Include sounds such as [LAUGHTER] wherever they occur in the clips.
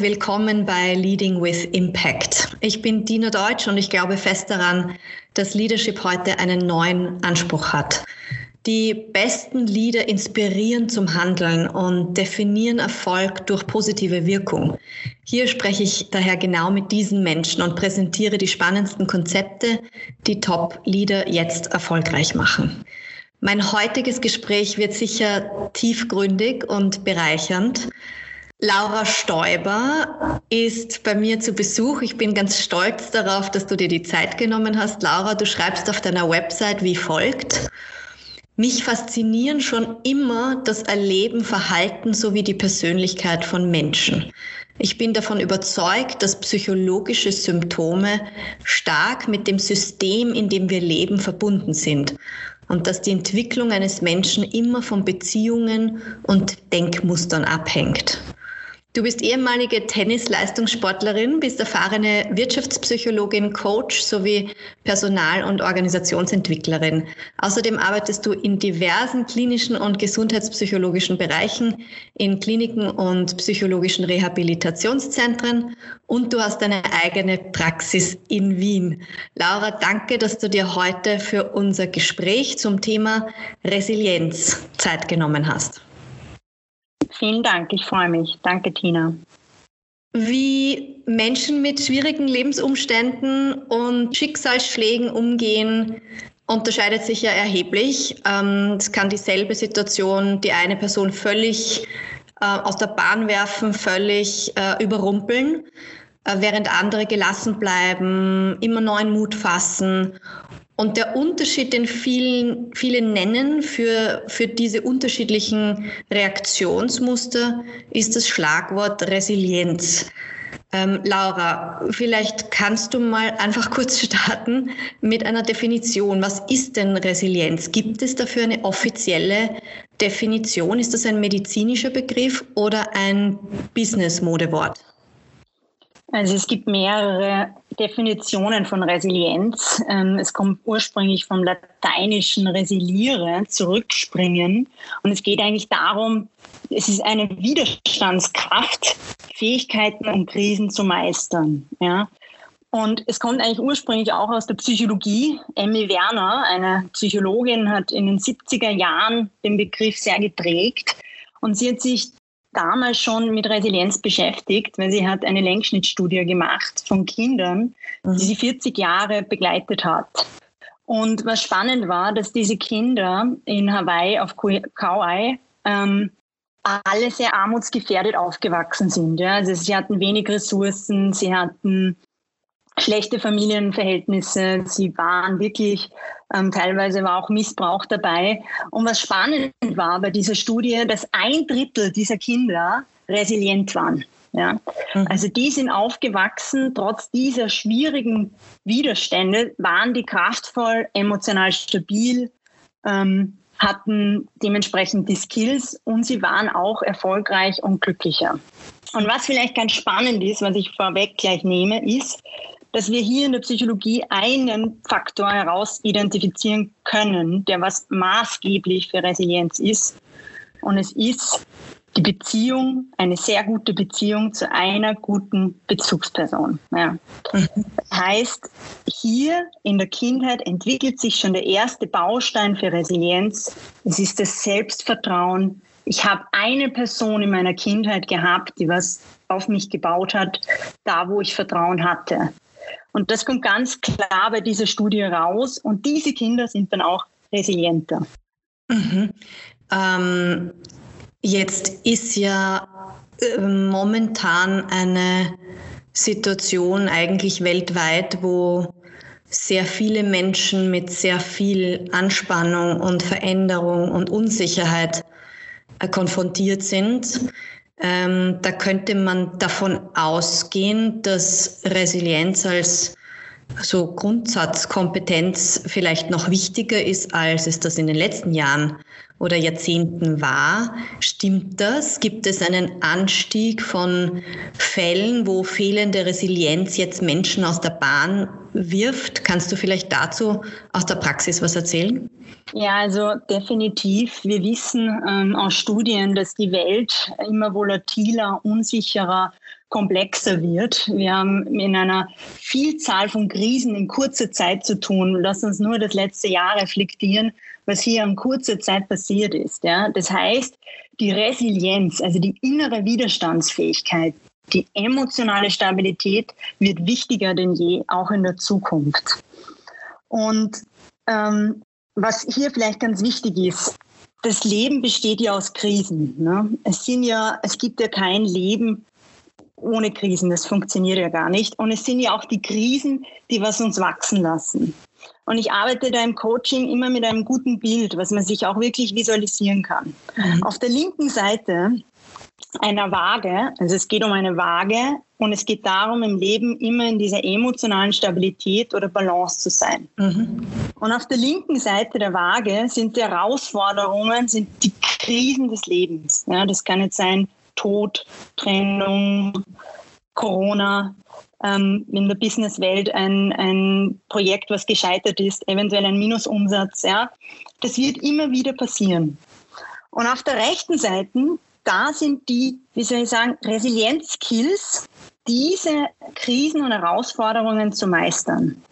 willkommen bei Leading with Impact. Ich bin Dina Deutsch und ich glaube fest daran, dass Leadership heute einen neuen Anspruch hat. Die besten Leader inspirieren zum Handeln und definieren Erfolg durch positive Wirkung. Hier spreche ich daher genau mit diesen Menschen und präsentiere die spannendsten Konzepte, die Top-Leader jetzt erfolgreich machen. Mein heutiges Gespräch wird sicher tiefgründig und bereichernd. Laura Stoiber ist bei mir zu Besuch. Ich bin ganz stolz darauf, dass du dir die Zeit genommen hast. Laura, du schreibst auf deiner Website wie folgt. Mich faszinieren schon immer das Erleben, Verhalten sowie die Persönlichkeit von Menschen. Ich bin davon überzeugt, dass psychologische Symptome stark mit dem System, in dem wir leben, verbunden sind und dass die Entwicklung eines Menschen immer von Beziehungen und Denkmustern abhängt. Du bist ehemalige Tennisleistungssportlerin, bist erfahrene Wirtschaftspsychologin, Coach sowie Personal- und Organisationsentwicklerin. Außerdem arbeitest du in diversen klinischen und gesundheitspsychologischen Bereichen, in Kliniken und psychologischen Rehabilitationszentren und du hast deine eigene Praxis in Wien. Laura, danke, dass du dir heute für unser Gespräch zum Thema Resilienz Zeit genommen hast. Vielen Dank, ich freue mich. Danke, Tina. Wie Menschen mit schwierigen Lebensumständen und Schicksalsschlägen umgehen, unterscheidet sich ja erheblich. Ähm, es kann dieselbe Situation die eine Person völlig äh, aus der Bahn werfen, völlig äh, überrumpeln, äh, während andere gelassen bleiben, immer neuen Mut fassen und der Unterschied, den vielen, viele nennen für, für diese unterschiedlichen Reaktionsmuster, ist das Schlagwort Resilienz. Ähm, Laura, vielleicht kannst du mal einfach [LAUGHS] kurz starten mit einer Definition. Was ist denn Resilienz? Gibt es dafür eine offizielle Definition? Ist das ein medizinischer Begriff oder ein Business-Modewort? Also es gibt mehrere Definitionen von Resilienz. Ähm, es kommt ursprünglich vom lateinischen resiliere, zurückspringen. Und es geht eigentlich darum, es ist eine Widerstandskraft, Fähigkeiten, um Krisen zu meistern. Ja. Und es kommt eigentlich ursprünglich auch aus der Psychologie. Emmy Werner, eine Psychologin, hat in den 70er Jahren den Begriff sehr geprägt. Und sie hat sich damals schon mit Resilienz beschäftigt, weil sie hat eine Längsschnittstudie gemacht von Kindern, mhm. die sie 40 Jahre begleitet hat. Und was spannend war, dass diese Kinder in Hawaii auf Kauai ähm, alle sehr armutsgefährdet aufgewachsen sind. Ja? Also sie hatten wenig Ressourcen, sie hatten schlechte Familienverhältnisse. Sie waren wirklich, ähm, teilweise war auch Missbrauch dabei. Und was spannend war bei dieser Studie, dass ein Drittel dieser Kinder resilient waren. Ja? Mhm. Also die sind aufgewachsen, trotz dieser schwierigen Widerstände waren die kraftvoll, emotional stabil, ähm, hatten dementsprechend die Skills und sie waren auch erfolgreich und glücklicher. Und was vielleicht ganz spannend ist, was ich vorweg gleich nehme, ist, dass wir hier in der Psychologie einen Faktor heraus identifizieren können, der was maßgeblich für Resilienz ist. Und es ist die Beziehung, eine sehr gute Beziehung zu einer guten Bezugsperson. Ja. Das heißt, hier in der Kindheit entwickelt sich schon der erste Baustein für Resilienz. Es ist das Selbstvertrauen. Ich habe eine Person in meiner Kindheit gehabt, die was auf mich gebaut hat, da wo ich Vertrauen hatte. Und das kommt ganz klar bei dieser Studie raus. Und diese Kinder sind dann auch resilienter. Mhm. Ähm, jetzt ist ja äh, momentan eine Situation eigentlich weltweit, wo sehr viele Menschen mit sehr viel Anspannung und Veränderung und Unsicherheit äh, konfrontiert sind. Ähm, da könnte man davon ausgehen, dass Resilienz als so Grundsatzkompetenz vielleicht noch wichtiger ist, als es das in den letzten Jahren oder Jahrzehnten war. Stimmt das? Gibt es einen Anstieg von Fällen, wo fehlende Resilienz jetzt Menschen aus der Bahn wirft? Kannst du vielleicht dazu aus der Praxis was erzählen? Ja, also definitiv. Wir wissen ähm, aus Studien, dass die Welt immer volatiler, unsicherer, komplexer wird. Wir haben in einer Vielzahl von Krisen in kurzer Zeit zu tun. Lass uns nur das letzte Jahr reflektieren, was hier in kurzer Zeit passiert ist. Ja? Das heißt, die Resilienz, also die innere Widerstandsfähigkeit, die emotionale Stabilität wird wichtiger denn je, auch in der Zukunft. Und ähm, was hier vielleicht ganz wichtig ist, das Leben besteht ja aus Krisen. Ne? Es sind ja, es gibt ja kein Leben ohne Krisen. Das funktioniert ja gar nicht. Und es sind ja auch die Krisen, die was uns wachsen lassen. Und ich arbeite da im Coaching immer mit einem guten Bild, was man sich auch wirklich visualisieren kann. Mhm. Auf der linken Seite einer Waage, also es geht um eine Waage und es geht darum, im Leben immer in dieser emotionalen Stabilität oder Balance zu sein. Mhm. Und auf der linken Seite der Waage sind die Herausforderungen, sind die Krisen des Lebens. Ja, das kann jetzt sein Tod, Trennung, Corona, ähm, in der Businesswelt ein, ein Projekt, was gescheitert ist, eventuell ein Minusumsatz. Ja, das wird immer wieder passieren. Und auf der rechten Seite da sind die, wie soll ich sagen, Resilienzskills, diese Krisen und Herausforderungen zu meistern.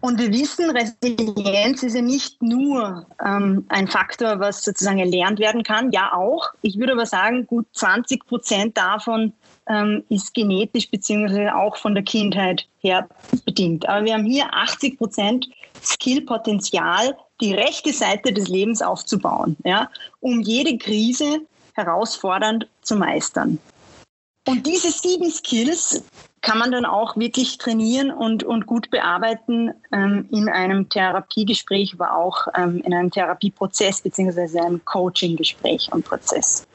Und wir wissen, Resilienz ist ja nicht nur ähm, ein Faktor, was sozusagen erlernt werden kann, ja auch. Ich würde aber sagen, gut 20 Prozent davon ähm, ist genetisch beziehungsweise auch von der Kindheit her bedingt. Aber wir haben hier 80 Prozent Skillpotenzial, die rechte Seite des Lebens aufzubauen, ja, um jede Krise herausfordernd zu meistern. Und diese sieben Skills kann man dann auch wirklich trainieren und, und gut bearbeiten ähm, in einem Therapiegespräch, aber auch ähm, in einem Therapieprozess beziehungsweise einem Coachinggespräch und Prozess.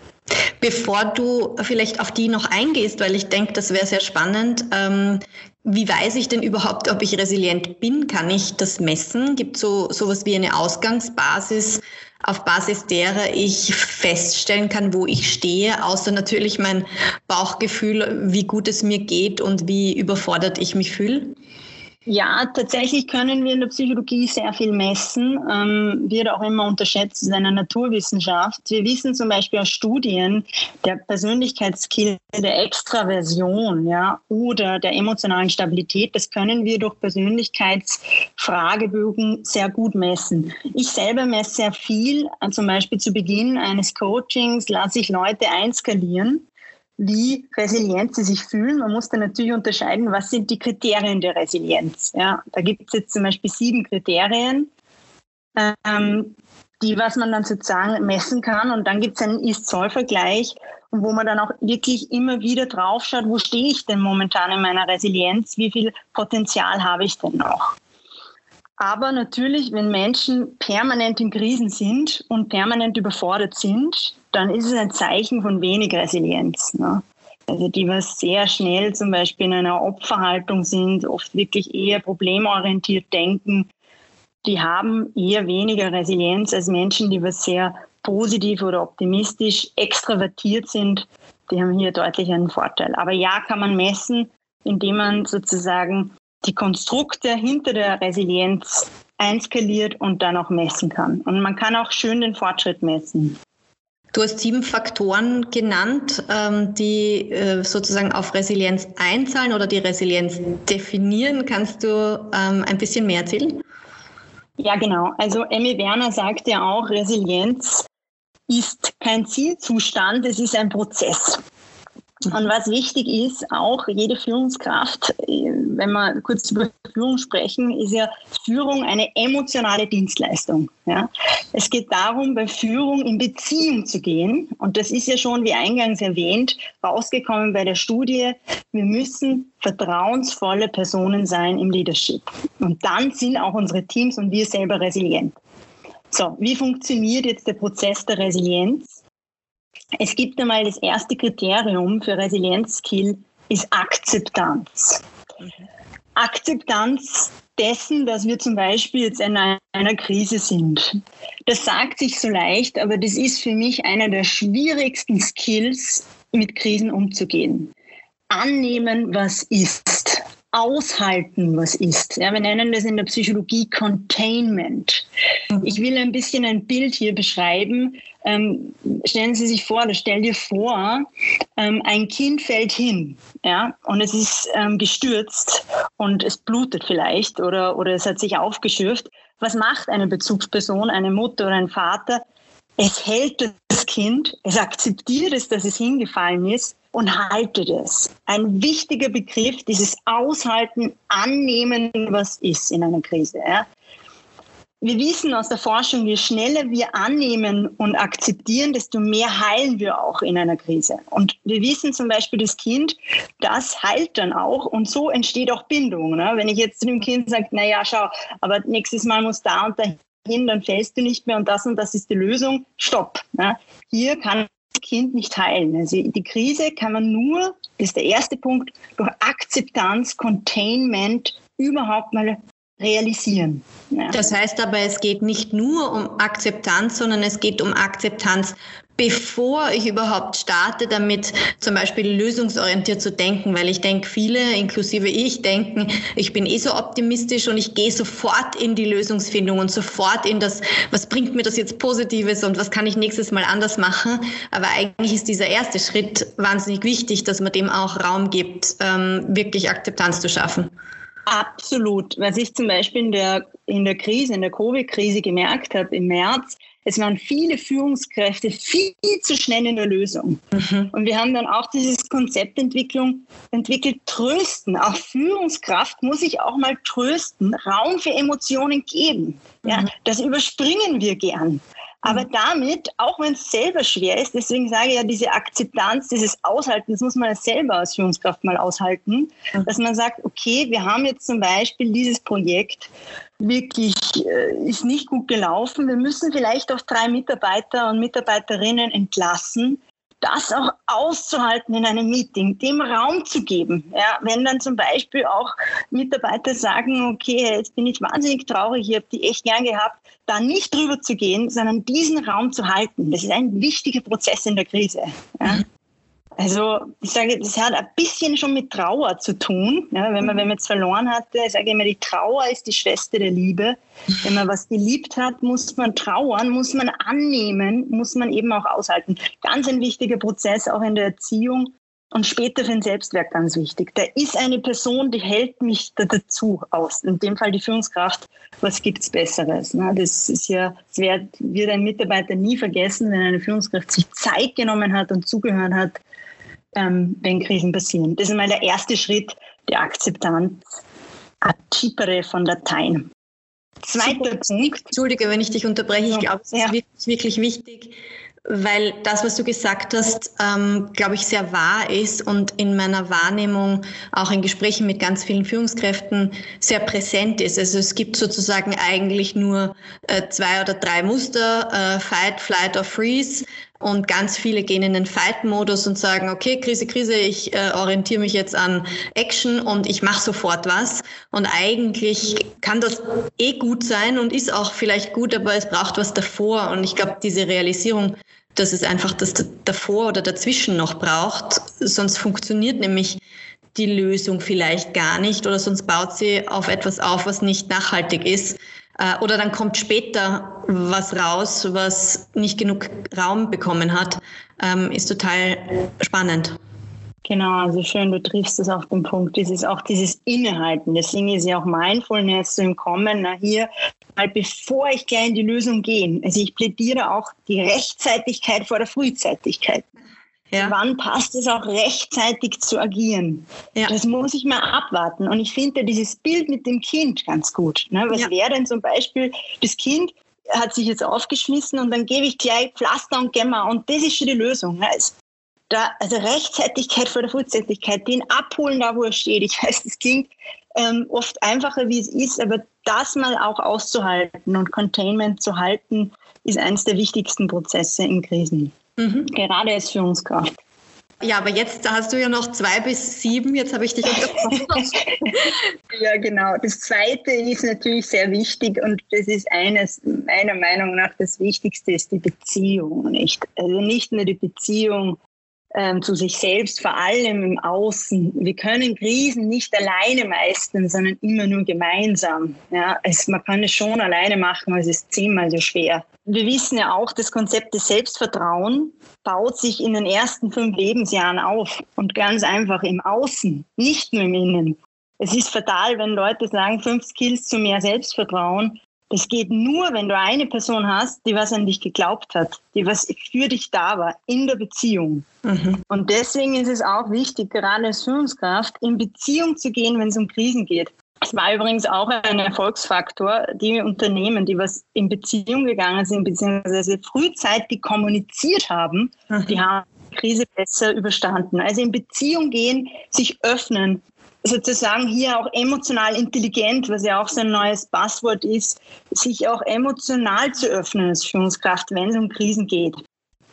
Bevor du vielleicht auf die noch eingehst, weil ich denke, das wäre sehr spannend, ähm, wie weiß ich denn überhaupt, ob ich resilient bin? Kann ich das messen? Gibt es so sowas wie eine Ausgangsbasis? auf Basis derer ich feststellen kann, wo ich stehe, außer natürlich mein Bauchgefühl, wie gut es mir geht und wie überfordert ich mich fühle? Ja, tatsächlich können wir in der Psychologie sehr viel messen, ähm, wird auch immer unterschätzt in einer Naturwissenschaft. Wir wissen zum Beispiel aus Studien, der Persönlichkeitsskill der Extraversion ja, oder der emotionalen Stabilität, das können wir durch Persönlichkeitsfragebögen sehr gut messen. Ich selber messe sehr viel, zum Beispiel zu Beginn eines Coachings lasse ich Leute einskalieren wie resilient sie sich fühlen. Man muss dann natürlich unterscheiden, was sind die Kriterien der Resilienz. Ja, da gibt es jetzt zum Beispiel sieben Kriterien, ähm, die was man dann sozusagen messen kann. Und dann gibt es einen Ist-Zoll-Vergleich, wo man dann auch wirklich immer wieder drauf schaut, wo stehe ich denn momentan in meiner Resilienz, wie viel Potenzial habe ich denn noch. Aber natürlich, wenn Menschen permanent in Krisen sind und permanent überfordert sind, dann ist es ein Zeichen von wenig Resilienz. Ne? Also die, was sehr schnell zum Beispiel in einer Opferhaltung sind, oft wirklich eher problemorientiert denken, die haben eher weniger Resilienz als Menschen, die was sehr positiv oder optimistisch extravertiert sind. Die haben hier deutlich einen Vorteil. Aber ja, kann man messen, indem man sozusagen die Konstrukte hinter der Resilienz einskaliert und dann auch messen kann. Und man kann auch schön den Fortschritt messen. Du hast sieben Faktoren genannt, ähm, die äh, sozusagen auf Resilienz einzahlen oder die Resilienz definieren. Kannst du ähm, ein bisschen mehr erzählen? Ja, genau. Also Emmy Werner sagt ja auch, Resilienz ist kein Zielzustand, es ist ein Prozess. Und was wichtig ist, auch jede Führungskraft, äh, wenn wir kurz über Führung sprechen, ist ja Führung eine emotionale Dienstleistung. Ja? Es geht darum, bei Führung in Beziehung zu gehen. Und das ist ja schon, wie eingangs erwähnt, rausgekommen bei der Studie. Wir müssen vertrauensvolle Personen sein im Leadership. Und dann sind auch unsere Teams und wir selber resilient. So, wie funktioniert jetzt der Prozess der Resilienz? Es gibt einmal das erste Kriterium für Resilienzskill ist Akzeptanz. Akzeptanz dessen, dass wir zum Beispiel jetzt in einer Krise sind. Das sagt sich so leicht, aber das ist für mich einer der schwierigsten Skills, mit Krisen umzugehen. Annehmen, was ist. Aushalten, was ist. Ja, wir nennen das in der Psychologie Containment. Mhm. Ich will ein bisschen ein Bild hier beschreiben. Ähm, stellen Sie sich vor, oder stell dir vor, ähm, ein Kind fällt hin, ja, und es ist ähm, gestürzt und es blutet vielleicht oder, oder es hat sich aufgeschürft. Was macht eine Bezugsperson, eine Mutter oder ein Vater? Es hält das Kind, es akzeptiert es, dass es hingefallen ist und haltet es. Ein wichtiger Begriff, dieses Aushalten, Annehmen, was ist in einer Krise. Ja. Wir wissen aus der Forschung, je schneller wir annehmen und akzeptieren, desto mehr heilen wir auch in einer Krise. Und wir wissen zum Beispiel, das Kind, das heilt dann auch und so entsteht auch Bindung. Ne? Wenn ich jetzt zu dem Kind sage, naja, schau, aber nächstes Mal muss da und da hin, dann fällst du nicht mehr und das und das ist die Lösung. Stopp. Ne? Hier kann Kind nicht heilen. Also die Krise kann man nur, das ist der erste Punkt, durch Akzeptanz, Containment überhaupt mal realisieren. Ja. Das heißt aber, es geht nicht nur um Akzeptanz, sondern es geht um Akzeptanz, bevor ich überhaupt starte, damit zum Beispiel lösungsorientiert zu denken, weil ich denke, viele, inklusive ich, denken, ich bin eh so optimistisch und ich gehe sofort in die Lösungsfindung und sofort in das, was bringt mir das jetzt Positives und was kann ich nächstes Mal anders machen. Aber eigentlich ist dieser erste Schritt wahnsinnig wichtig, dass man dem auch Raum gibt, ähm, wirklich Akzeptanz zu schaffen. Absolut. Was ich zum Beispiel in der, in der Krise, in der Covid-Krise gemerkt habe im März, es waren viele Führungskräfte viel zu schnell in der Lösung. Mhm. Und wir haben dann auch dieses Konzeptentwicklung entwickelt, trösten. Auch Führungskraft muss ich auch mal trösten, Raum für Emotionen geben. Ja, mhm. Das überspringen wir gern. Aber mhm. damit, auch wenn es selber schwer ist, deswegen sage ich ja, diese Akzeptanz, dieses Aushalten, das muss man ja selber als Führungskraft mal aushalten, mhm. dass man sagt, okay, wir haben jetzt zum Beispiel dieses Projekt wirklich, äh, ist nicht gut gelaufen. Wir müssen vielleicht auch drei Mitarbeiter und Mitarbeiterinnen entlassen das auch auszuhalten in einem Meeting, dem Raum zu geben. Ja, wenn dann zum Beispiel auch Mitarbeiter sagen, okay, jetzt bin ich wahnsinnig traurig, ich habe die echt gern gehabt, da nicht drüber zu gehen, sondern diesen Raum zu halten. Das ist ein wichtiger Prozess in der Krise. Ja. Mhm. Also ich sage, das hat ein bisschen schon mit Trauer zu tun. Ja, wenn man wenn man jetzt verloren hatte, ich sage immer, die Trauer ist die Schwester der Liebe. Wenn man was geliebt hat, muss man trauern, muss man annehmen, muss man eben auch aushalten. Ganz ein wichtiger Prozess auch in der Erziehung und später für den Selbstwert ganz wichtig. Da ist eine Person, die hält mich da dazu aus. In dem Fall die Führungskraft. Was gibt's Besseres? Ne? Das ist ja, das wird, wird ein Mitarbeiter nie vergessen, wenn eine Führungskraft sich Zeit genommen hat und zugehört hat, ähm, wenn Krisen passieren. Das ist mal der erste Schritt der Akzeptanz. Acipere von Latein. Zweiter Punkt. Entschuldige, wenn ich dich unterbreche. Ich glaube, es ist ja. wirklich, wirklich wichtig, weil das, was du gesagt hast, ähm, glaube ich, sehr wahr ist und in meiner Wahrnehmung auch in Gesprächen mit ganz vielen Führungskräften sehr präsent ist. Also es gibt sozusagen eigentlich nur äh, zwei oder drei Muster, äh, Fight, Flight or Freeze. Und ganz viele gehen in den Fight-Modus und sagen, okay, Krise, Krise, ich äh, orientiere mich jetzt an Action und ich mache sofort was. Und eigentlich kann das eh gut sein und ist auch vielleicht gut, aber es braucht was davor. Und ich glaube, diese Realisierung, dass es einfach das davor oder dazwischen noch braucht, sonst funktioniert nämlich die Lösung vielleicht gar nicht oder sonst baut sie auf etwas auf, was nicht nachhaltig ist. Äh, oder dann kommt später was raus, was nicht genug Raum bekommen hat, ähm, ist total spannend. Genau, also schön, du triffst es auf den Punkt. Ist auch dieses Innehalten. Deswegen ist ja auch Mindfulness so im Kommen. Na hier, mal bevor ich gleich in die Lösung gehe. Also ich plädiere auch die Rechtzeitigkeit vor der Frühzeitigkeit. Ja. Wann passt es auch rechtzeitig zu agieren? Ja. Das muss ich mal abwarten. Und ich finde dieses Bild mit dem Kind ganz gut. Ne? Was ja. wäre denn zum Beispiel, das Kind hat sich jetzt aufgeschmissen und dann gebe ich gleich Pflaster und Gemma und das ist schon die Lösung. Ne? Da, also Rechtzeitigkeit vor der Frühzeitigkeit, den abholen da, wo er steht. Ich weiß, das klingt ähm, oft einfacher, wie es ist, aber das mal auch auszuhalten und Containment zu halten, ist eines der wichtigsten Prozesse in Krisen. Mhm. Gerade als Führungskraft. Ja, aber jetzt hast du ja noch zwei bis sieben. Jetzt habe ich dich unterbrochen. [LAUGHS] ja, genau. Das zweite ist natürlich sehr wichtig und das ist eines, meiner Meinung nach, das Wichtigste ist die Beziehung, nicht? Also nicht nur die Beziehung ähm, zu sich selbst, vor allem im Außen. Wir können Krisen nicht alleine meistern, sondern immer nur gemeinsam. Ja, es, man kann es schon alleine machen, aber es ist zehnmal so schwer. Wir wissen ja auch, das Konzept des Selbstvertrauen baut sich in den ersten fünf Lebensjahren auf und ganz einfach im Außen, nicht nur im Innen. Es ist fatal, wenn Leute sagen, fünf Skills zu mehr Selbstvertrauen. Das geht nur, wenn du eine Person hast, die was an dich geglaubt hat, die was für dich da war, in der Beziehung. Mhm. Und deswegen ist es auch wichtig, gerade als Führungskraft, in Beziehung zu gehen, wenn es um Krisen geht. Es war übrigens auch ein Erfolgsfaktor, die Unternehmen, die was in Beziehung gegangen sind, beziehungsweise frühzeitig kommuniziert haben, mhm. die haben die Krise besser überstanden. Also in Beziehung gehen, sich öffnen, sozusagen hier auch emotional intelligent, was ja auch so ein neues Passwort ist, sich auch emotional zu öffnen als Führungskraft, wenn es um Krisen geht.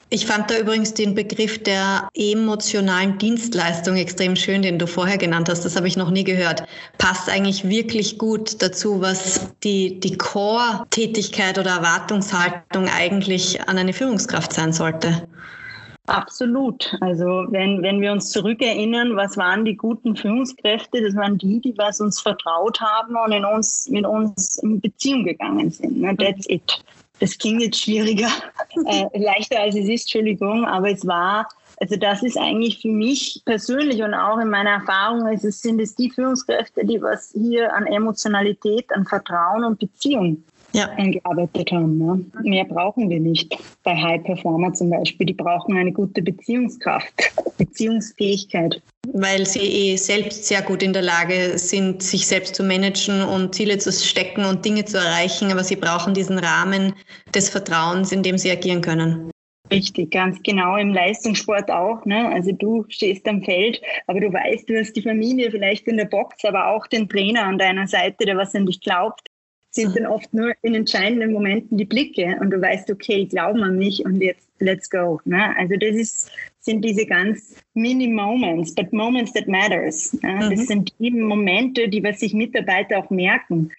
Ich fand da übrigens den Begriff der emotionalen Dienstleistung extrem schön, den du vorher genannt hast. Das habe ich noch nie gehört. Passt eigentlich wirklich gut dazu, was die, die Core-Tätigkeit oder Erwartungshaltung eigentlich an eine Führungskraft sein sollte. Absolut. Also wenn, wenn wir uns zurückerinnern, was waren die guten Führungskräfte? Das waren die, die was uns vertraut haben und in uns, mit uns in Beziehung gegangen sind. Ne? That's it. Das klingt jetzt schwieriger, [LAUGHS] äh, leichter als es ist, Entschuldigung, aber es war, also das ist eigentlich für mich persönlich und auch in meiner Erfahrung, es sind es die Führungskräfte, die was hier an Emotionalität, an Vertrauen und Beziehung ja. eingearbeitet haben. Ne? Mehr brauchen wir nicht. Bei High Performer zum Beispiel, die brauchen eine gute Beziehungskraft, [LAUGHS] Beziehungsfähigkeit. Weil sie eh selbst sehr gut in der Lage sind, sich selbst zu managen und Ziele zu stecken und Dinge zu erreichen, aber sie brauchen diesen Rahmen des Vertrauens, in dem sie agieren können. Richtig, ganz genau im Leistungssport auch. Ne? Also du stehst am Feld, aber du weißt, du hast die Familie vielleicht in der Box, aber auch den Trainer an deiner Seite, der was an dich glaubt, sind dann oft nur in entscheidenden Momenten die Blicke und du weißt, okay, glauben an mich und jetzt let's go. Ne? Also das ist, sind diese ganz mini Moments, but Moments that matters. Ne? Das mhm. sind die Momente, die was sich Mitarbeiter auch merken.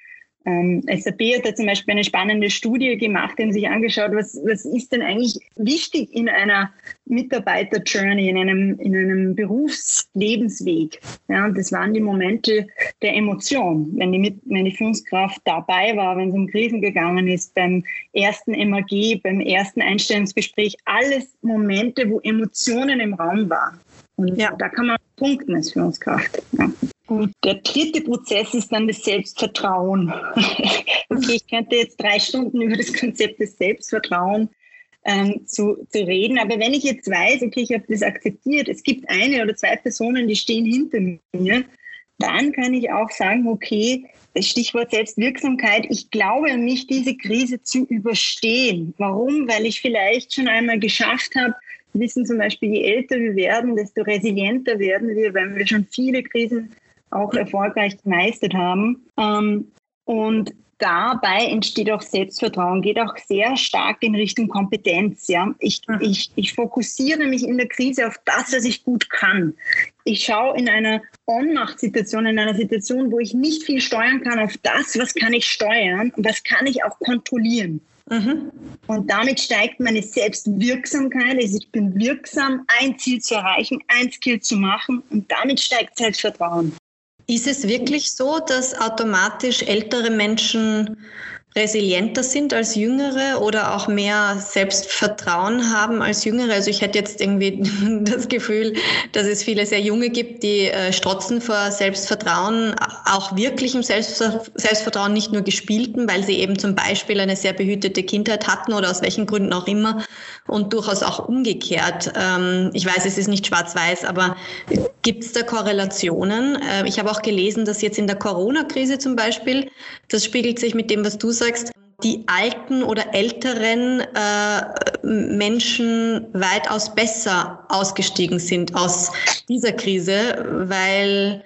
Ähm, SAP hat da zum Beispiel eine spannende Studie gemacht, die haben sich angeschaut, was, was ist denn eigentlich wichtig in einer Mitarbeiter-Journey, in einem, in einem Berufslebensweg. Ja, und das waren die Momente der Emotion, wenn die, wenn die Führungskraft dabei war, wenn es um Krisen gegangen ist, beim ersten MAG, beim ersten Einstellungsgespräch, alles Momente, wo Emotionen im Raum waren. Und ja. da kann man punkten als Führungskraft. Ja. Gut, der dritte Prozess ist dann das Selbstvertrauen. [LAUGHS] okay, ich könnte jetzt drei Stunden über das Konzept des Selbstvertrauens ähm, zu, zu reden, aber wenn ich jetzt weiß, okay, ich habe das akzeptiert, es gibt eine oder zwei Personen, die stehen hinter mir, dann kann ich auch sagen, okay, das Stichwort Selbstwirksamkeit, ich glaube an mich, diese Krise zu überstehen. Warum? Weil ich vielleicht schon einmal geschafft habe, wissen zum Beispiel, je älter wir werden, desto resilienter werden wir, weil wir schon viele Krisen auch erfolgreich gemeistert haben. Ähm, und dabei entsteht auch Selbstvertrauen, geht auch sehr stark in Richtung Kompetenz. Ja? Ich, mhm. ich, ich fokussiere mich in der Krise auf das, was ich gut kann. Ich schaue in einer Ohnmachtssituation, in einer Situation, wo ich nicht viel steuern kann, auf das, was kann ich steuern und was kann ich auch kontrollieren. Mhm. Und damit steigt meine Selbstwirksamkeit. Also ich bin wirksam, ein Ziel zu erreichen, ein Skill zu machen und damit steigt Selbstvertrauen. Ist es wirklich so, dass automatisch ältere Menschen resilienter sind als Jüngere oder auch mehr Selbstvertrauen haben als Jüngere. Also ich hätte jetzt irgendwie [LAUGHS] das Gefühl, dass es viele sehr Junge gibt, die äh, strotzen vor Selbstvertrauen, auch wirklichem Selbstvertrauen, nicht nur gespielten, weil sie eben zum Beispiel eine sehr behütete Kindheit hatten oder aus welchen Gründen auch immer und durchaus auch umgekehrt. Ähm, ich weiß, es ist nicht schwarz-weiß, aber gibt es da Korrelationen? Äh, ich habe auch gelesen, dass jetzt in der Corona-Krise zum Beispiel, das spiegelt sich mit dem, was du sagst, sagst, die alten oder älteren äh, Menschen weitaus besser ausgestiegen sind aus dieser Krise, weil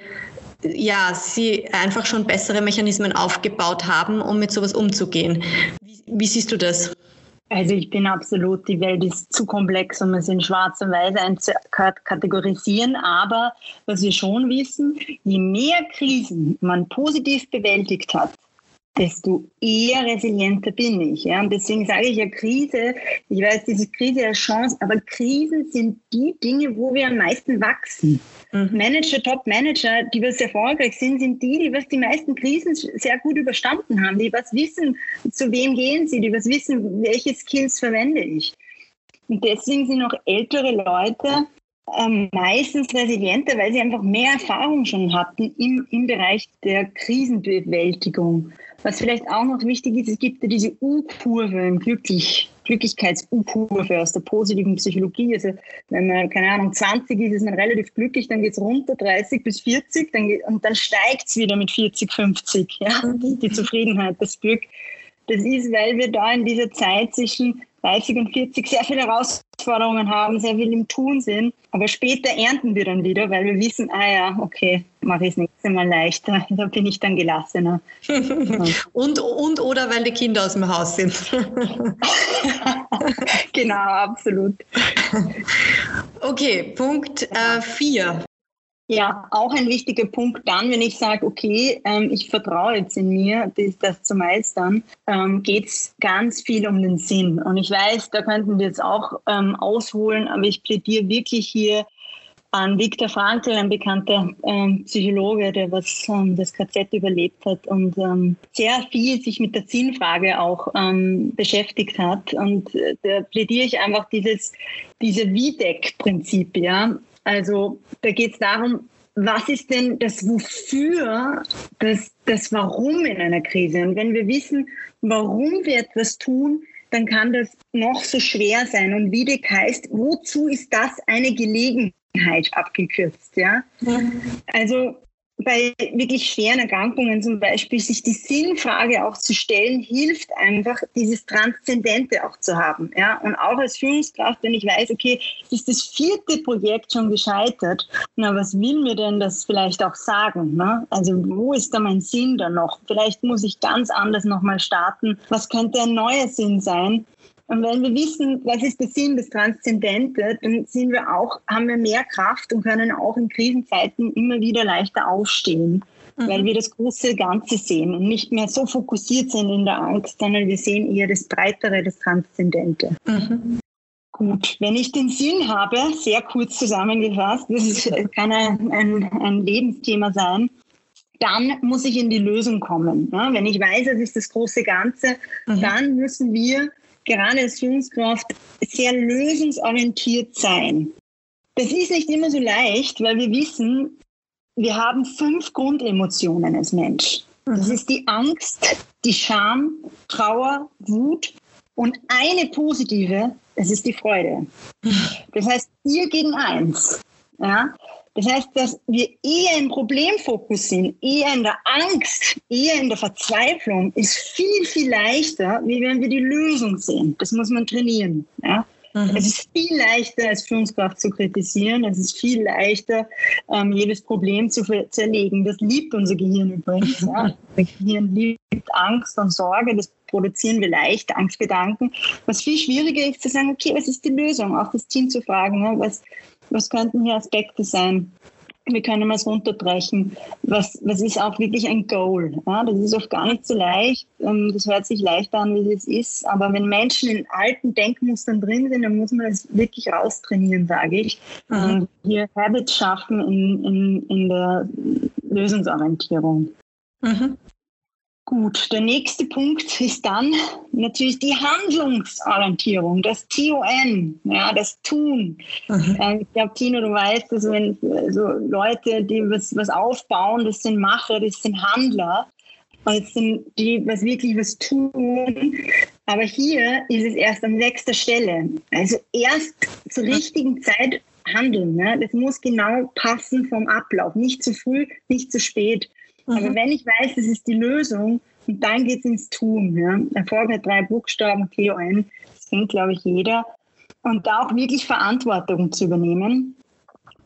ja, sie einfach schon bessere Mechanismen aufgebaut haben, um mit sowas umzugehen. Wie, wie siehst du das? Also ich bin absolut, die Welt ist zu komplex, um es in schwarz und weiß einzukategorisieren. Aber was wir schon wissen, je mehr Krisen man positiv bewältigt hat, desto eher resilienter bin ich. Ja? Und deswegen sage ich ja Krise, ich weiß, diese Krise ist Chance, aber Krisen sind die Dinge, wo wir am meisten wachsen. Mhm. Manager, Top-Manager, die was erfolgreich sind, sind die, die was die meisten Krisen sehr gut überstanden haben, die was wissen, zu wem gehen sie, die was wissen, welche Skills verwende ich. Und deswegen sind auch ältere Leute ähm, meistens resilienter, weil sie einfach mehr Erfahrung schon hatten im, im Bereich der Krisenbewältigung. Was vielleicht auch noch wichtig ist, es gibt ja diese U-Kurve Glücklich, Glücklichkeits-U-Kurve aus der positiven Psychologie. Also wenn man, keine Ahnung, 20 ist, ist man relativ glücklich, dann geht es runter, 30 bis 40 dann geht, und dann steigt es wieder mit 40, 50. [LAUGHS] Ja? Die Zufriedenheit, das Glück. Das ist, weil wir da in dieser Zeit zwischen 30 und 40 sehr viele Herausforderungen haben, sehr viel im Tun sind. Aber später ernten wir dann wieder, weil wir wissen, ah ja, okay, mache ich das nächste Mal leichter, [LAUGHS] da bin ich dann gelassener. [LAUGHS] und, und oder weil die Kinder aus dem Haus sind. [LAUGHS] genau, absolut. Okay, Punkt 4. Äh, ja, auch ein wichtiger Punkt dann, wenn ich sage, okay, ähm, ich vertraue jetzt in mir, das, zu meistern, ähm, geht es ganz viel um den Sinn. Und ich weiß, da könnten wir jetzt auch ähm, ausholen, aber ich plädiere wirklich hier an Viktor Frankl, ein bekannter ähm, Psychologe, der was ähm, das KZ überlebt hat und ähm, sehr viel sich mit der Sinnfrage auch beschäftigt hat. Und äh, da plädiere ich einfach dieses, diese Wiedeck-Prinzip, ja. Also da geht es darum, was ist denn das Wofür, das, das Warum in einer Krise? Und wenn wir wissen, warum wir etwas tun, dann kann das noch so schwer sein. Und Wiedeck heißt, wozu ist das eine Gelegenheit abgekürzt? Ja? ja. Also bei wirklich schweren Erkrankungen zum Beispiel sich die Sinnfrage auch zu stellen, hilft einfach, dieses Transzendente auch zu haben. Ja? Und auch als Führungskraft, wenn ich weiß, okay, ist das vierte Projekt schon gescheitert, na, was will mir denn das vielleicht auch sagen? Ne? Also wo ist da mein Sinn dann noch? Vielleicht muss ich ganz anders nochmal starten. Was könnte ein neuer Sinn sein? Und wenn wir wissen, was ist der Sinn des Transzendente, dann sind wir auch, haben wir mehr Kraft und können auch in Krisenzeiten immer wieder leichter aufstehen, mhm. weil wir das große Ganze sehen und nicht mehr so fokussiert sind in der Angst, sondern wir sehen eher das Breitere, das Transzendente. Mhm. Gut, wenn ich den Sinn habe, sehr kurz zusammengefasst, das ist, kann ein, ein, ein Lebensthema sein, dann muss ich in die Lösung kommen. Ja, wenn ich weiß, das ist das große Ganze, mhm. dann müssen wir gerade als Führungskraft sehr lösungsorientiert sein. Das ist nicht immer so leicht, weil wir wissen, wir haben fünf Grundemotionen als Mensch. Das mhm. ist die Angst, die Scham, Trauer, Wut und eine positive, das ist die Freude. Das heißt, vier gegen eins. Ja? Das heißt, dass wir eher im Problemfokus sind, eher in der Angst, eher in der Verzweiflung, ist viel, viel leichter, wie wenn wir die Lösung sehen. Das muss man trainieren. Ja? Mhm. Es ist viel leichter, als Führungskraft zu kritisieren. Es ist viel leichter, ähm, jedes Problem zu, zu erlegen. Das liebt unser Gehirn übrigens. Ja? Unser Gehirn liebt Angst und Sorge. Das produzieren wir leicht, Angstgedanken. Was viel schwieriger ist, zu sagen, okay, was ist die Lösung? Auch das Team zu fragen, ne? was, was könnten hier Aspekte sein? Wie können wir es runterbrechen? Was, was ist auch wirklich ein Goal? Ja, das ist oft gar nicht so leicht. Ähm, das hört sich leicht an, wie es ist. Aber wenn Menschen in alten Denkmustern drin sind, dann muss man das wirklich raustrainieren, sage ich. Mhm. Hier Habits schaffen in, in, in der Lösungsorientierung. Mhm. Gut, der nächste Punkt ist dann natürlich die Handlungsorientierung, das TON, ja, das Tun. Mhm. Äh, ich glaube, Tino, du weißt, dass wenn so Leute, die was, was aufbauen, das sind Macher, das sind Handler, das sind die, was wirklich was tun. Aber hier ist es erst an sechster Stelle. Also erst zur richtigen Zeit handeln. Ne? Das muss genau passen vom Ablauf. Nicht zu früh, nicht zu spät. Mhm. Aber wenn ich weiß, das ist die Lösung, und dann geht es ins Tun. Ja. Erfolg hat drei Buchstaben, T-O-N, das kennt, glaube ich, jeder. Und da auch wirklich Verantwortung zu übernehmen.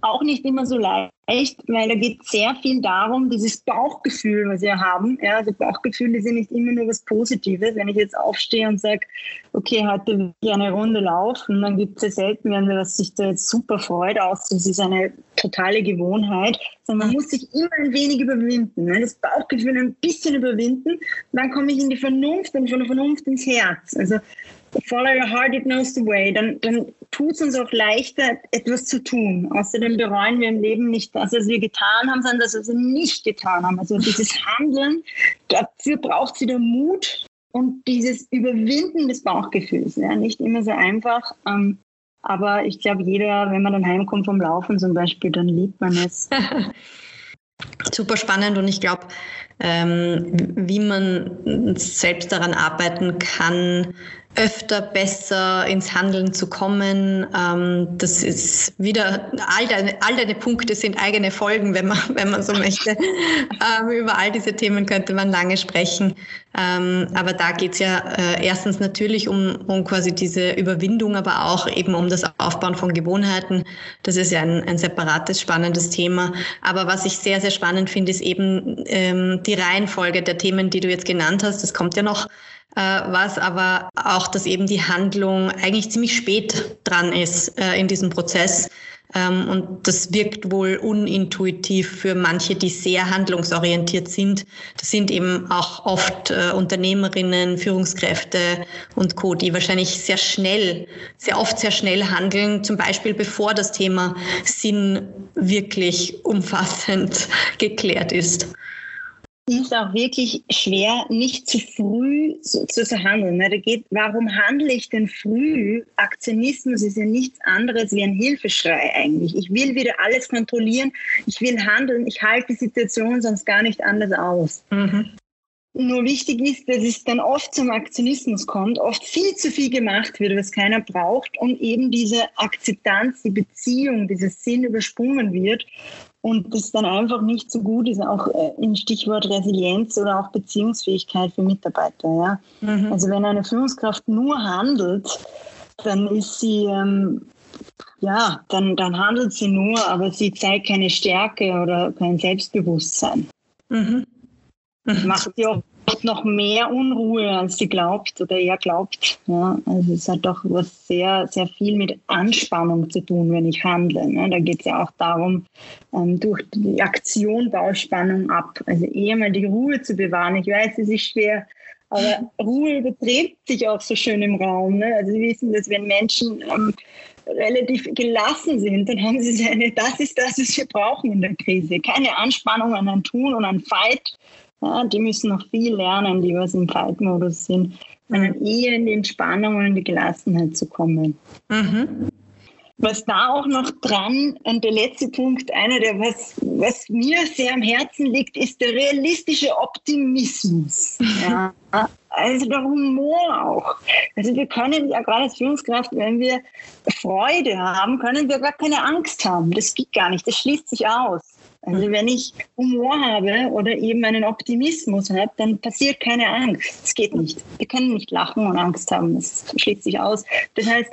Auch nicht immer so leicht, weil da geht sehr viel darum, dieses Bauchgefühl, was wir haben. Ja, also Bauchgefühle sind nicht immer nur was Positives. Wenn ich jetzt aufstehe und sage, okay, heute will ich eine Runde laufen, dann gibt es ja selten, wenn was sich da jetzt super freut, aus, das ist eine totale Gewohnheit, sondern man muss sich immer ein wenig überwinden. Ne? Das Bauchgefühl ein bisschen überwinden, dann komme ich in die Vernunft und von der Vernunft ins Herz. Also follow your heart, it knows the way. Dann, dann tut es uns auch leichter, etwas zu tun. Außerdem bereuen wir im Leben nicht das, was wir getan haben, sondern das, was wir nicht getan haben. Also dieses [LAUGHS] Handeln, dafür braucht es wieder Mut und dieses Überwinden des Bauchgefühls. Ja, nicht immer so einfach. Ähm, aber ich glaube, jeder, wenn man dann heimkommt vom Laufen zum Beispiel, dann liebt man es. [LAUGHS] Super spannend und ich glaube, ähm, wie man selbst daran arbeiten kann, öfter besser ins Handeln zu kommen. Ähm, das ist wieder, all deine, all deine Punkte sind eigene Folgen, wenn man, wenn man so [LAUGHS] möchte. ähm, über all diese Themen könnte man lange sprechen. Ähm, aber da geht's ja äh, erstens natürlich um, um quasi diese Überwindung, aber auch eben um das Aufbauen von Gewohnheiten. Das ist ja ein, ein separates, spannendes Thema. Aber was ich sehr, sehr spannend finde, ist eben ähm, die Reihenfolge der Themen, die du jetzt genannt hast. Das kommt ja noch was aber auch, dass eben die Handlung eigentlich ziemlich spät dran ist äh, in diesem Prozess. Ähm, und das wirkt wohl unintuitiv für manche, die sehr handlungsorientiert sind. Das sind eben auch oft äh, Unternehmerinnen, Führungskräfte und Co., die wahrscheinlich sehr schnell, sehr oft sehr schnell handeln, zum Beispiel bevor das Thema Sinn wirklich umfassend [LAUGHS] geklärt ist ist auch wirklich schwer, nicht zu früh zu, zu handeln. Da geht, warum handle ich denn früh? Aktionismus ist ja nichts anderes wie ein Hilfeschrei eigentlich. Ich will wieder alles kontrollieren, ich will handeln, ich halte die Situation sonst gar nicht anders aus. Mhm. Nur wichtig ist, dass es dann oft zum Aktionismus kommt, oft viel zu viel gemacht wird, was keiner braucht und eben diese Akzeptanz, die Beziehung, dieser Sinn übersprungen wird und das dann einfach nicht so gut ist, auch äh, im Stichwort Resilienz oder auch Beziehungsfähigkeit für Mitarbeiter. Ja? Mhm. Also wenn eine Führungskraft nur handelt, dann ist sie, ähm, ja, dann, dann handelt sie nur, aber sie zeigt keine Stärke oder kein Selbstbewusstsein. Mhm. Mhm. Macht sie auch noch mehr Unruhe, als sie glaubt oder er glaubt. Ja, also es hat doch was sehr, sehr viel mit Anspannung zu tun, wenn ich handle. Ne? Da geht es ja auch darum, ähm, durch die Aktion baue Spannung ab. Also eher mal die Ruhe zu bewahren. Ich weiß, es ist schwer, aber Ruhe überträgt sich auch so schön im Raum. Ne? Also Sie wissen, dass wenn Menschen ähm, relativ gelassen sind, dann haben sie eine, das ist das, was wir brauchen in der Krise. Keine Anspannung an ein Tun und ein Fight, ja, die müssen noch viel lernen, die was im Fight-Modus sind, sondern eher in die Entspannung und in die Gelassenheit zu kommen. Mhm. Was da auch noch dran, und der letzte Punkt, einer der, was, was mir sehr am Herzen liegt, ist der realistische Optimismus. Ja. Also der Humor auch. Also wir können ja gerade als Führungskraft, wenn wir Freude haben, können wir gar keine Angst haben. Das geht gar nicht. Das schließt sich aus. Also wenn ich Humor habe oder eben einen Optimismus habe, dann passiert keine Angst. Es geht nicht. Wir können nicht lachen und Angst haben. Das schließt sich aus. Das heißt,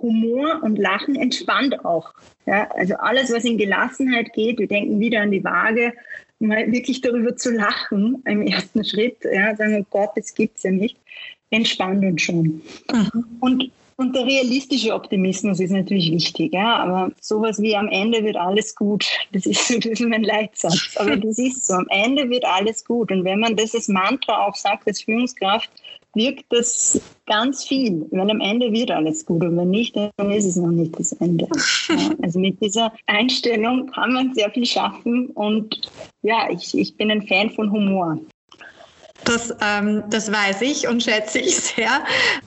Humor und Lachen entspannt auch. Ja, also alles, was in Gelassenheit geht, wir denken wieder an die Waage, mal wirklich darüber zu lachen im ersten Schritt, ja, sagen, oh Gott, das gibt's ja nicht, entspannt uns schon. Mhm. Und und der realistische Optimismus ist natürlich wichtig, ja, aber sowas wie am Ende wird alles gut, [LAUGHS] das ist so ein bisschen mein Leitsatz. Aber das ist so, am Ende wird alles gut. Und wenn man das als Mantra auch sagt, als Führungskraft, wirkt das ganz viel, weil am Ende wird alles gut und wenn nicht, dann ist es noch nicht das Ende. Ja, also mit dieser Einstellung kann man sehr viel schaffen und ja, ich, ich bin ein Fan von Humor. Das, ähm, das weiß ich und schätze ich sehr.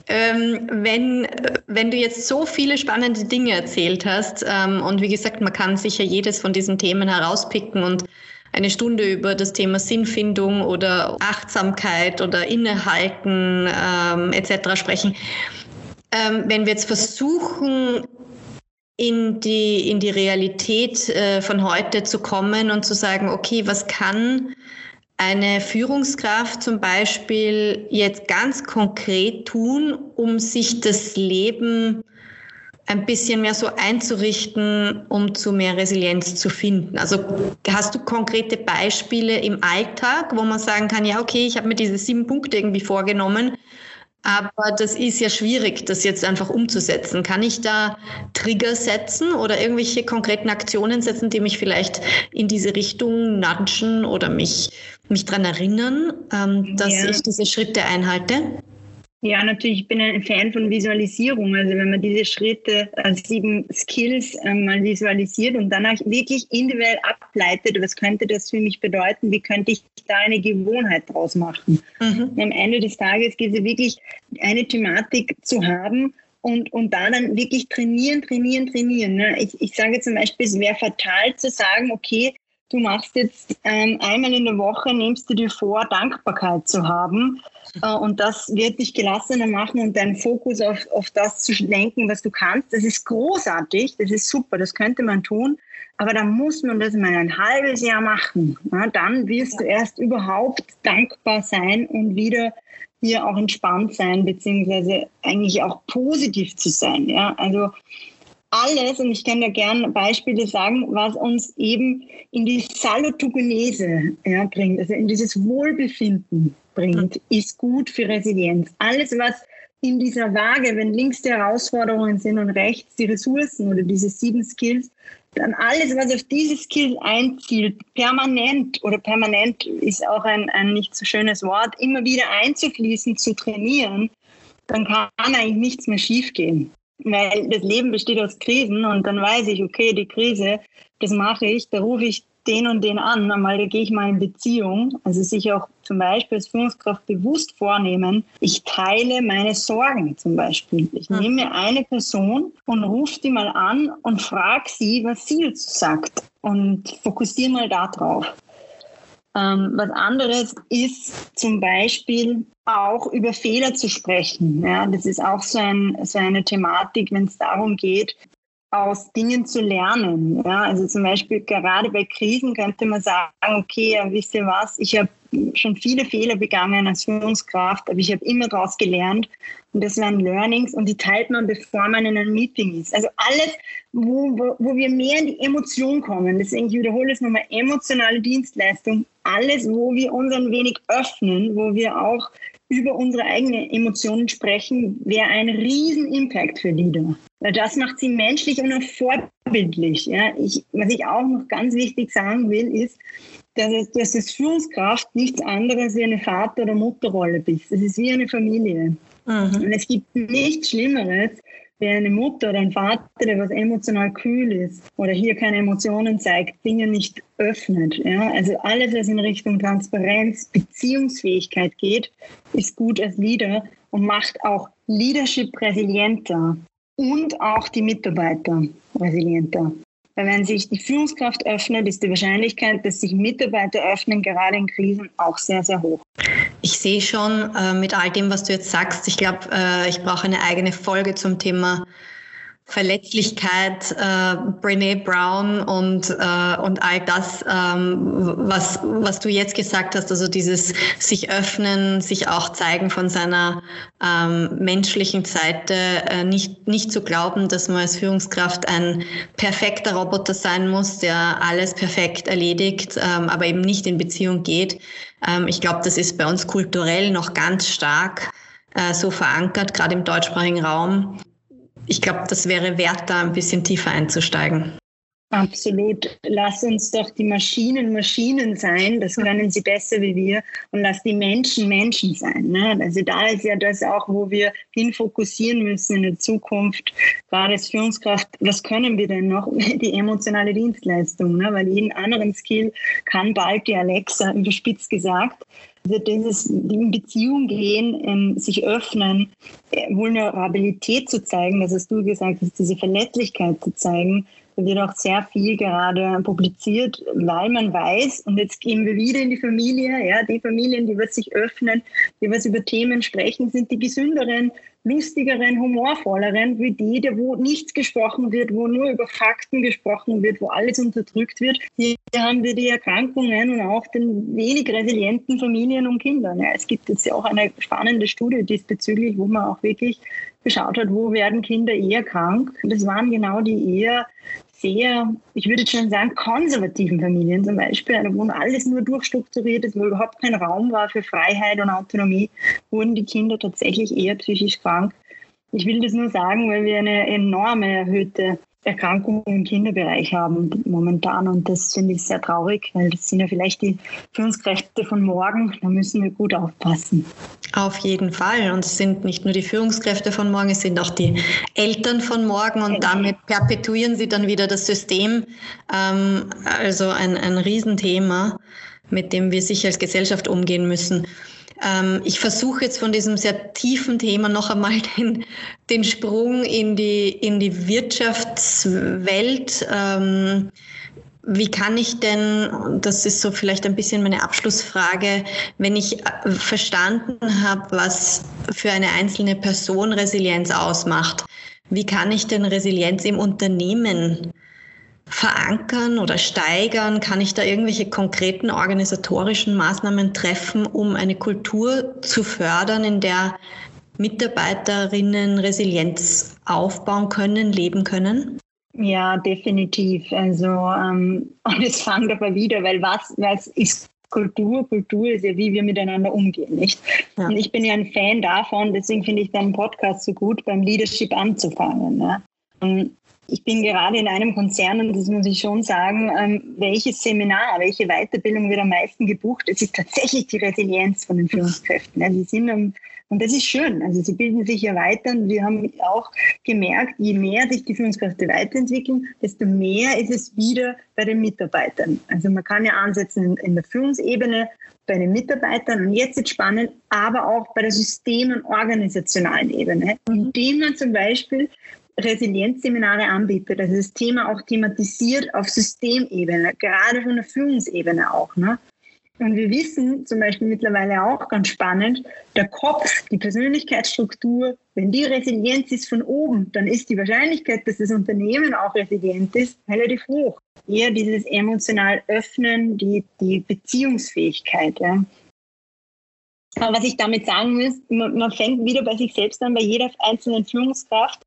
Ähm, wenn, wenn du jetzt so viele spannende Dinge erzählt hast, ähm, und wie gesagt, man kann sicher jedes von diesen Themen herauspicken und eine Stunde über das Thema Sinnfindung oder Achtsamkeit oder Innehalten ähm, etc. sprechen. Ähm, wenn wir jetzt versuchen, in die, in die Realität äh, von heute zu kommen und zu sagen, okay, was kann eine Führungskraft zum Beispiel jetzt ganz konkret tun, um sich das Leben ein bisschen mehr so einzurichten, um zu mehr Resilienz zu finden? Also hast du konkrete Beispiele im Alltag, wo man sagen kann, ja, okay, ich habe mir diese sieben Punkte irgendwie vorgenommen, aber das ist ja schwierig, das jetzt einfach umzusetzen. Kann ich da Trigger setzen oder irgendwelche konkreten Aktionen setzen, die mich vielleicht in diese Richtung nudgen oder mich, mich daran erinnern, ähm, dass ja. ich diese Schritte einhalte? Ja, natürlich, ich bin ein Fan von Visualisierung. Also wenn man diese Schritte, also sieben Skills ähm, mal visualisiert und danach wirklich individuell ableitet, was könnte das für mich bedeuten, wie könnte ich da eine Gewohnheit draus machen. Mhm. am Ende des Tages geht es wirklich, eine Thematik zu haben und, und da dann wirklich trainieren, trainieren, trainieren. Ne? Ich, ich sage zum Beispiel, es wäre fatal zu sagen, okay, du machst jetzt ähm, einmal in der Woche, nimmst du dir vor, Dankbarkeit zu haben. Äh, und das wird dich gelassener machen und deinen Fokus auf, auf das zu lenken, was du kannst. Das ist großartig, das ist super, das könnte man tun. Aber dann muss man das mal ein halbes Jahr machen. Ja, dann wirst du erst überhaupt dankbar sein und wieder hier auch entspannt sein, beziehungsweise eigentlich auch positiv zu sein. Ja, also alles, und ich kann da gerne Beispiele sagen, was uns eben in die Salutogenese ja, bringt, also in dieses Wohlbefinden bringt, ist gut für Resilienz. Alles, was in dieser Waage, wenn links die Herausforderungen sind und rechts die Ressourcen oder diese sieben Skills, dann alles, was auf diese Skills einzielt, permanent oder permanent ist auch ein, ein nicht so schönes Wort, immer wieder einzufließen, zu trainieren, dann kann eigentlich nichts mehr schiefgehen weil das Leben besteht aus Krisen und dann weiß ich, okay, die Krise, das mache ich, da rufe ich den und den an, einmal da gehe ich mal in Beziehung, also sich auch zum Beispiel als Führungskraft bewusst vornehmen, ich teile meine Sorgen zum Beispiel. Ich hm. nehme mir eine Person und rufe die mal an und frage sie, was sie jetzt sagt und fokussiere mal darauf. Ähm, was anderes ist zum Beispiel auch über Fehler zu sprechen. Ja, das ist auch so, ein, so eine Thematik, wenn es darum geht, aus Dingen zu lernen. Ja, also zum Beispiel gerade bei Krisen könnte man sagen, okay, ja, wisst ihr was, ich habe schon viele Fehler begangen als Führungskraft, aber ich habe immer daraus gelernt und das waren Learnings und die teilt man, bevor man in einem Meeting ist. Also alles, wo, wo, wo wir mehr in die Emotion kommen, deswegen ich wiederhole es nochmal, emotionale Dienstleistung, alles, wo wir uns ein wenig öffnen, wo wir auch über unsere eigenen Emotionen sprechen, wäre ein riesen Impact für Leader. Weil das macht sie menschlich und auch vorbildlich. Ja. Ich, was ich auch noch ganz wichtig sagen will, ist, dass es, dass es Führungskraft nichts anderes wie eine Vater- oder Mutterrolle bist. Es ist wie eine Familie. Mhm. Und es gibt nichts Schlimmeres, Wer eine Mutter oder ein Vater, der was emotional kühl ist oder hier keine Emotionen zeigt, Dinge nicht öffnet. Ja? Also alles, was in Richtung Transparenz, Beziehungsfähigkeit geht, ist gut als Leader und macht auch Leadership resilienter und auch die Mitarbeiter resilienter. Weil wenn sich die Führungskraft öffnet, ist die Wahrscheinlichkeit, dass sich Mitarbeiter öffnen, gerade in Krisen, auch sehr, sehr hoch. Ich sehe schon äh, mit all dem, was du jetzt sagst, ich glaube, äh, ich brauche eine eigene Folge zum Thema Verletzlichkeit, äh, Brene Brown und, äh, und all das, ähm, was, was du jetzt gesagt hast, also dieses sich öffnen, sich auch zeigen von seiner ähm, menschlichen Seite, äh, nicht, nicht zu glauben, dass man als Führungskraft ein perfekter Roboter sein muss, der alles perfekt erledigt, ähm, aber eben nicht in Beziehung geht. Ähm, ich glaube, das ist bei uns kulturell noch ganz stark äh, so verankert, gerade im deutschsprachigen Raum ich glaube, das wäre wert, da ein bisschen tiefer einzusteigen. Absolut. Lass uns doch die Maschinen Maschinen sein, das können sie besser wie wir, und lass die Menschen Menschen sein. Ne? Also da ist ja das auch, wo wir hinfokussieren müssen in der Zukunft, gerade als Führungskraft, was können wir denn noch? [LAUGHS] Die emotionale Dienstleistung, ne? weil jeden anderen Skill kann bald die Alexa, überspitzt gesagt. Also dieses in Beziehung gehen, ähm, sich öffnen, äh, Vulnerabilität zu zeigen, das hast du gesagt hast, diese Verletzlichkeit zu zeigen, da wird auch sehr viel gerade publiziert, weil man weiß, und jetzt gehen wir wieder in die Familie, ja, die Familien, die was sich öffnen, die was über Themen sprechen, sind die gesünderen, lustigeren, humorvolleren, wie die, wo nichts gesprochen wird, wo nur über Fakten gesprochen wird, wo alles unterdrückt wird. Hier haben wir die Erkrankungen und auch den wenig resilienten Familien und Kindern. Ja, es gibt jetzt ja auch eine spannende Studie diesbezüglich, wo man auch wirklich geschaut hat, wo werden Kinder eher krank. Das waren genau die eher sehr, ich würde schon sagen, konservativen Familien zum Beispiel, wo alles nur durchstrukturiert ist, wo überhaupt kein Raum war für Freiheit und Autonomie, wurden die Kinder tatsächlich eher psychisch krank. Ich will das nur sagen, weil wir eine enorme erhöhte Erkrankungen im Kinderbereich haben momentan. Und das finde ich sehr traurig, weil das sind ja vielleicht die Führungskräfte von morgen. Da müssen wir gut aufpassen. Auf jeden Fall. Und es sind nicht nur die Führungskräfte von morgen, es sind auch die Eltern von morgen. Und damit perpetuieren sie dann wieder das System. Ähm, also ein, ein Riesenthema, mit dem wir sicher als Gesellschaft umgehen müssen. Ähm, ich versuche jetzt von diesem sehr tiefen Thema noch einmal [LAUGHS] den, den Sprung in die, in die Wirtschaftswelt. Ähm, wie kann ich denn, das ist so vielleicht ein bisschen meine Abschlussfrage, wenn ich äh, verstanden habe, was für eine einzelne Person Resilienz ausmacht, wie kann ich denn Resilienz im Unternehmen verankern oder steigern? Kann ich da irgendwelche konkreten organisatorischen Maßnahmen treffen, um eine Kultur zu fördern, in der Mitarbeiterinnen Resilienz aufbauen können, leben können? Ja, definitiv. Also, ähm, [LAUGHS] und es fängt aber wieder, weil was, was ist Kultur? Kultur ist ja, wie wir miteinander umgehen, nicht? Ja. Und ich bin ja ein Fan davon, deswegen finde ich deinen Podcast so gut, beim Leadership anzufangen. Ne? Und ich bin gerade in einem Konzern und das muss ich schon sagen, ähm, welches Seminar, welche Weiterbildung wird am meisten gebucht? Es ist tatsächlich die Resilienz von den Führungskräften. Ja, die sind am, und das ist schön. Also sie bilden sich ja weiter. Und wir haben auch gemerkt, je mehr sich die Führungskräfte weiterentwickeln, desto mehr ist es wieder bei den Mitarbeitern. Also man kann ja ansetzen in, in der Führungsebene, bei den Mitarbeitern und jetzt ist spannend, aber auch bei der System- und organisationalen Ebene, indem man zum Beispiel Resilienzseminare anbietet, also das Thema auch thematisiert auf Systemebene, gerade von der Führungsebene auch. Ne? Und wir wissen zum Beispiel mittlerweile auch ganz spannend, der Kopf, die Persönlichkeitsstruktur, wenn die Resilienz ist von oben, dann ist die Wahrscheinlichkeit, dass das Unternehmen auch resilient ist, relativ hoch. Eher dieses emotional Öffnen, die, die Beziehungsfähigkeit. Ja. Was ich damit sagen man, man, fängt wieder bei sich selbst an, bei jeder einzelnen Führungskraft,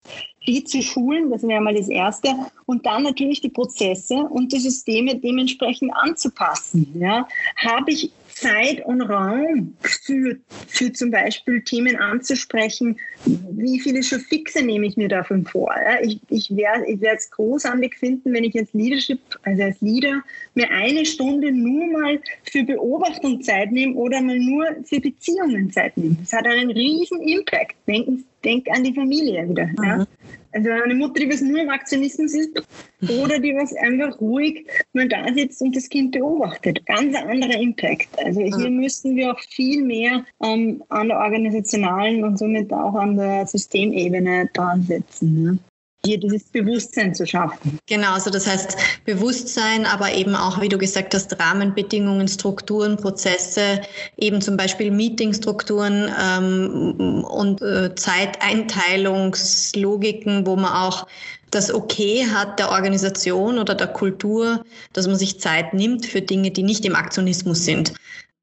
die zu schulen, das wäre mal das Erste, und dann natürlich die Prozesse und die Systeme dementsprechend anzupassen. Ja. Habe ich Zeit und Raum für, für zum Beispiel Themen anzusprechen. Wie viele schon fixe nehme ich mir davon vor? Ich, ich werde ich es großartig finden, wenn ich als Leadership, also als Leader, mir eine Stunde nur mal für Beobachtung Zeit nehme oder mal nur für Beziehungen Zeit nehme. Das hat einen riesen Impact. Denken, denk an die Familie wieder. Mhm. Ja? Also eine Mutter, die was nur im Aktionismus ist oder die was einfach ruhig mal da sitzt und das Kind beobachtet. Ganz anderer Impact. Also hier müssen wir auch viel mehr ähm, an der organisationalen und somit auch an der Systemebene dran setzen. Ne? Hier dieses Bewusstsein zu schaffen. Genau, also das heißt Bewusstsein, aber eben auch, wie du gesagt hast, Rahmenbedingungen, Strukturen, Prozesse, eben zum Beispiel Meetingstrukturen ähm, und äh, Zeiteinteilungslogiken, wo man auch das Okay hat der Organisation oder der Kultur, dass man sich Zeit nimmt für Dinge, die nicht im Aktionismus sind.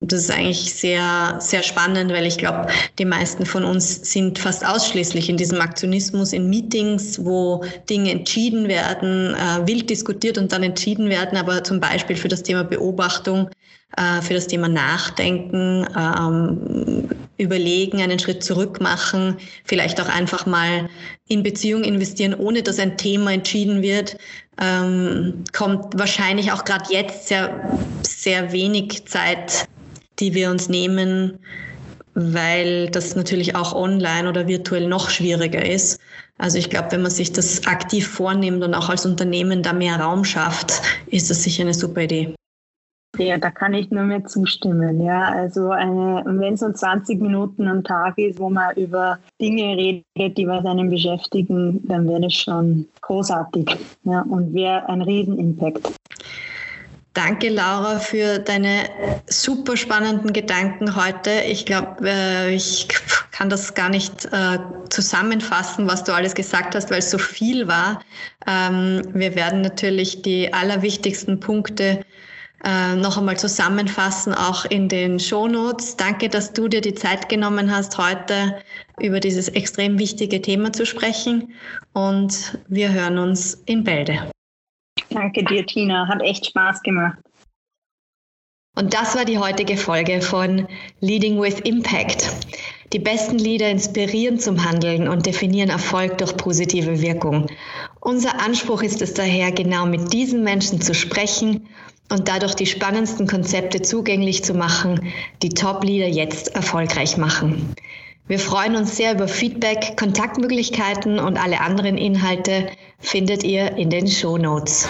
Das ist eigentlich sehr, sehr spannend, weil ich glaube, die meisten von uns sind fast ausschließlich in diesem Aktionismus, in Meetings, wo Dinge entschieden werden, äh, wild diskutiert und dann entschieden werden, aber zum Beispiel für das Thema Beobachtung, äh, für das Thema Nachdenken, ähm, überlegen, einen Schritt zurück machen, vielleicht auch einfach mal in Beziehung investieren, ohne dass ein Thema entschieden wird, ähm, kommt wahrscheinlich auch gerade jetzt sehr, sehr wenig Zeit die wir uns nehmen, weil das natürlich auch online oder virtuell noch schwieriger ist. Also ich glaube, wenn man sich das aktiv vornimmt und auch als Unternehmen da mehr Raum schafft, ist das sicher eine super Idee. Ja, da kann ich nur mehr zustimmen. Ja, also wenn es so 20 Minuten am Tag ist, wo man über Dinge redet, die was einen beschäftigen, dann wäre das schon großartig. Ja, und wäre ein Riesenimpact. Danke, Laura, für deine super spannenden Gedanken heute. Ich glaube, äh, ich kann das gar nicht äh, zusammenfassen, was du alles gesagt hast, weil es so viel war. Ähm, wir werden natürlich die allerwichtigsten Punkte äh, noch einmal zusammenfassen, auch in den Shownotes. Danke, dass du dir die Zeit genommen hast, heute über dieses extrem wichtige Thema zu sprechen. Und wir hören uns in Bälde. Danke dir, Tina. Hat echt Spaß gemacht. Und das war die heutige Folge von Leading with Impact. Die besten Leader inspirieren zum Handeln und definieren Erfolg durch positive Wirkung. Unser Anspruch ist es daher, genau mit diesen Menschen zu sprechen und dadurch die spannendsten Konzepte zugänglich zu machen, die Top-Leader jetzt erfolgreich machen. Wir freuen uns sehr über Feedback, Kontaktmöglichkeiten und alle anderen Inhalte findet ihr in den Show Notes.